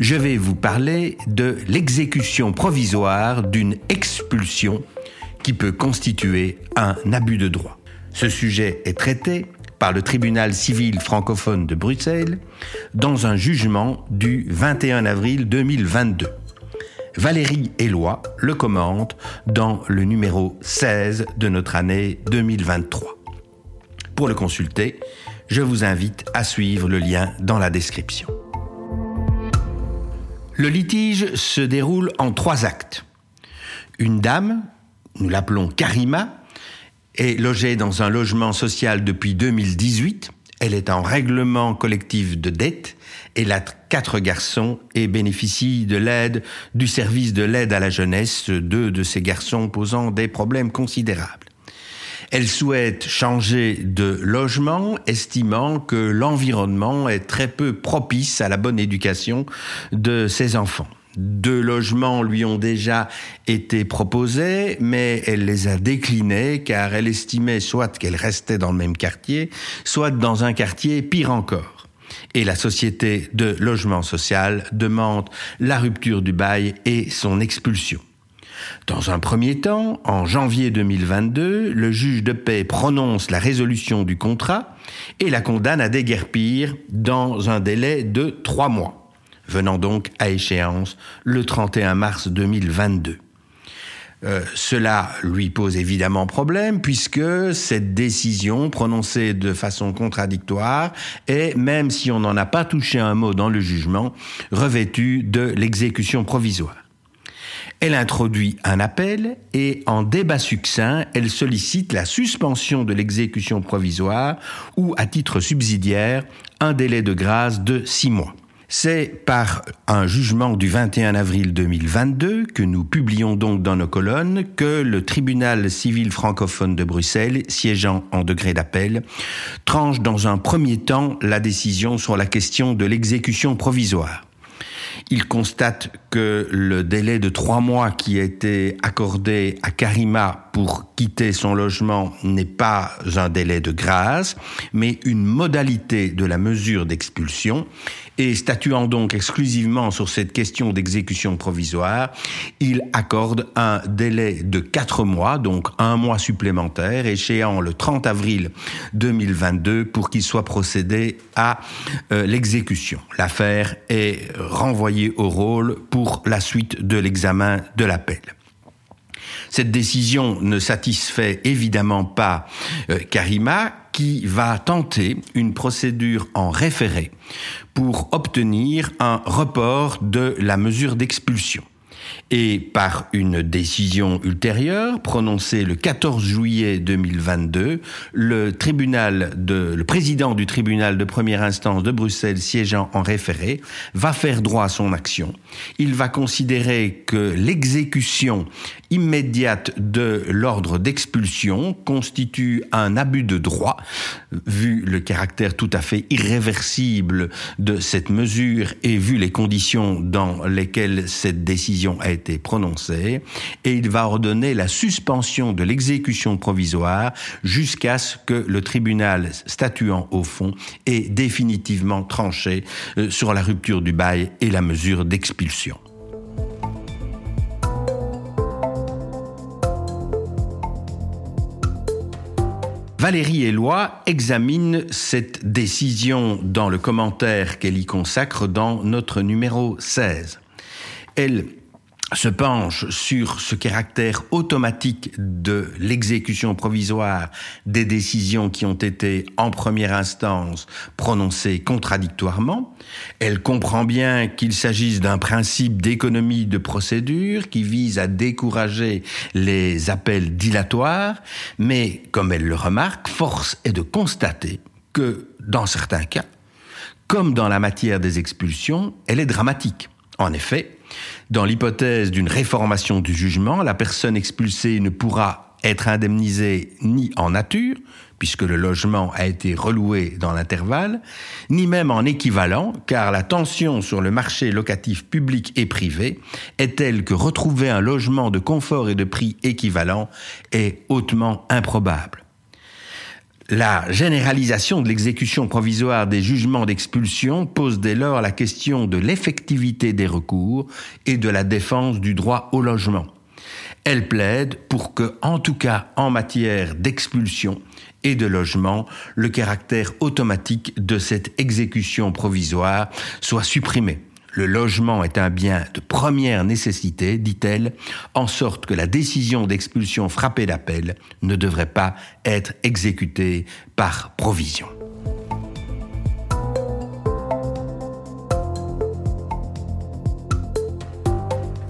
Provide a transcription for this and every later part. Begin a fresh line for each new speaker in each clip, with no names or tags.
je vais vous parler de l'exécution provisoire d'une expulsion qui peut constituer un abus de droit. Ce sujet est traité par le tribunal civil francophone de Bruxelles dans un jugement du 21 avril 2022. Valérie Éloi le commente dans le numéro 16 de notre année 2023. Pour le consulter, je vous invite à suivre le lien dans la description. Le litige se déroule en trois actes. Une dame, nous l'appelons Karima, est logée dans un logement social depuis 2018. Elle est en règlement collectif de dette elle a quatre garçons et bénéficie de l'aide du service de l'aide à la jeunesse, deux de ces garçons posant des problèmes considérables. Elle souhaite changer de logement, estimant que l'environnement est très peu propice à la bonne éducation de ses enfants. Deux logements lui ont déjà été proposés, mais elle les a déclinés car elle estimait soit qu'elle restait dans le même quartier, soit dans un quartier pire encore et la société de logement social demande la rupture du bail et son expulsion. Dans un premier temps, en janvier 2022, le juge de paix prononce la résolution du contrat et la condamne à déguerpir dans un délai de trois mois, venant donc à échéance le 31 mars 2022. Euh, cela lui pose évidemment problème puisque cette décision prononcée de façon contradictoire est, même si on n'en a pas touché un mot dans le jugement, revêtue de l'exécution provisoire. Elle introduit un appel et en débat succinct, elle sollicite la suspension de l'exécution provisoire ou, à titre subsidiaire, un délai de grâce de six mois. C'est par un jugement du 21 avril 2022 que nous publions donc dans nos colonnes que le tribunal civil francophone de Bruxelles, siégeant en degré d'appel, tranche dans un premier temps la décision sur la question de l'exécution provisoire. Il constate que le délai de trois mois qui a été accordé à Karima pour quitter son logement n'est pas un délai de grâce, mais une modalité de la mesure d'expulsion et statuant donc exclusivement sur cette question d'exécution provisoire, il accorde un délai de quatre mois, donc un mois supplémentaire, échéant le 30 avril 2022 pour qu'il soit procédé à euh, l'exécution. L'affaire est renvoyée au rôle pour la suite de l'examen de l'appel. Cette décision ne satisfait évidemment pas euh, Karima, qui va tenter une procédure en référé pour obtenir un report de la mesure d'expulsion et par une décision ultérieure prononcée le 14 juillet 2022, le tribunal de, le président du tribunal de première instance de Bruxelles siégeant en référé va faire droit à son action. Il va considérer que l'exécution immédiate de l'ordre d'expulsion constitue un abus de droit, vu le caractère tout à fait irréversible de cette mesure et vu les conditions dans lesquelles cette décision a été prononcée, et il va ordonner la suspension de l'exécution provisoire jusqu'à ce que le tribunal statuant au fond ait définitivement tranché euh, sur la rupture du bail et la mesure d'expulsion. Valérie Éloi examine cette décision dans le commentaire qu'elle y consacre dans notre numéro 16. Elle se penche sur ce caractère automatique de l'exécution provisoire des décisions qui ont été en première instance prononcées contradictoirement. Elle comprend bien qu'il s'agisse d'un principe d'économie de procédure qui vise à décourager les appels dilatoires, mais comme elle le remarque, force est de constater que dans certains cas, comme dans la matière des expulsions, elle est dramatique. En effet, Dans l'hypothèse d'une réformation du jugement, la personne expulsée ne pourra être indemnisée ni en nature, puisque le logement a été reloué dans l'intervalle, ni même en équivalent, car la tension sur le marché locatif public et privé est telle que retrouver un logement de confort et de prix équivalent est hautement improbable. La généralisation de l'exécution provisoire des jugements d'expulsion pose dès lors la question de l'effectivité des recours et de la défense du droit au logement. Elle plaide pour que, en tout cas en matière d'expulsion et de logement, le caractère automatique de cette exécution provisoire soit supprimé. Le logement est un bien de première nécessité, dit-elle, en sorte que la décision d'expulsion frappée d'appel ne devrait pas être exécutée par provision.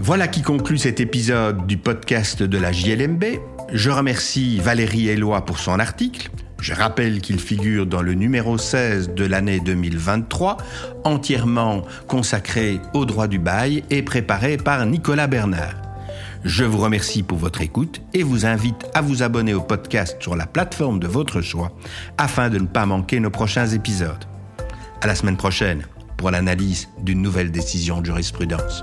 Voilà qui conclut cet épisode du podcast de la JLMB. Je remercie Valérie Eloi pour son article. Je rappelle qu'il figure dans le numéro 16 de l'année 2023, entièrement consacré au droit du bail et préparé par Nicolas Bernard. Je vous remercie pour votre écoute et vous invite à vous abonner au podcast sur la plateforme de votre choix afin de ne pas manquer nos prochains épisodes. À la semaine prochaine pour l'analyse d'une nouvelle décision de jurisprudence.